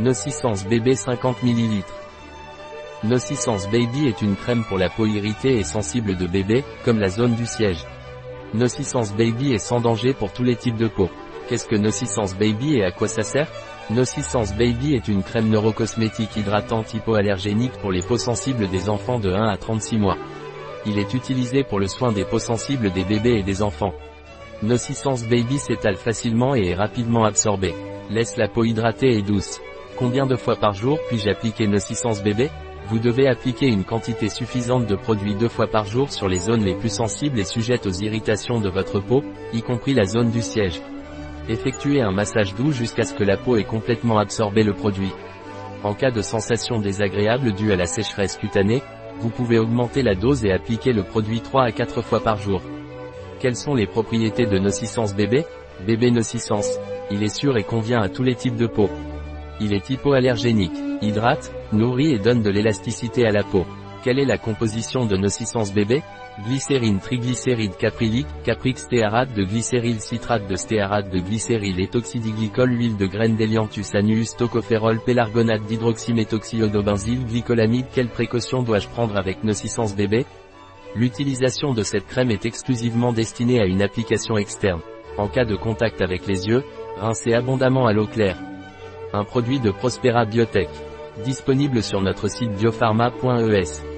Nocissance bébé 50 ml. Nocissance Baby est une crème pour la peau irritée et sensible de bébé, comme la zone du siège. Nocissance Baby est sans danger pour tous les types de peau. Qu'est-ce que Nocissance Baby et à quoi ça sert? Nocissance Baby est une crème neurocosmétique hydratante hypoallergénique pour les peaux sensibles des enfants de 1 à 36 mois. Il est utilisé pour le soin des peaux sensibles des bébés et des enfants. Nocissance Baby s'étale facilement et est rapidement absorbé. Laisse la peau hydratée et douce. Combien de fois par jour puis-je appliquer Nocissance Bébé Vous devez appliquer une quantité suffisante de produit deux fois par jour sur les zones les plus sensibles et sujettes aux irritations de votre peau, y compris la zone du siège. Effectuez un massage doux jusqu'à ce que la peau ait complètement absorbé le produit. En cas de sensation désagréable due à la sécheresse cutanée, vous pouvez augmenter la dose et appliquer le produit 3 à 4 fois par jour. Quelles sont les propriétés de Nocissance bébé Bébé Nocissance. Il est sûr et convient à tous les types de peau. Il est hypoallergénique, hydrate, nourrit et donne de l'élasticité à la peau. Quelle est la composition de Nocissance bébé Glycérine triglycéride caprylique, caprix-stéarate de glycéryl citrate de stéarate de glycéryl et huile de graines d'Elianthus annuus tocopherol pélargonate d'hydroxyméthoxyodobenzyle glycolamide Quelle précaution dois-je prendre avec Nocissance bébé L'utilisation de cette crème est exclusivement destinée à une application externe. En cas de contact avec les yeux, rincez abondamment à l'eau claire. Un produit de Prospera Biotech. Disponible sur notre site biopharma.es.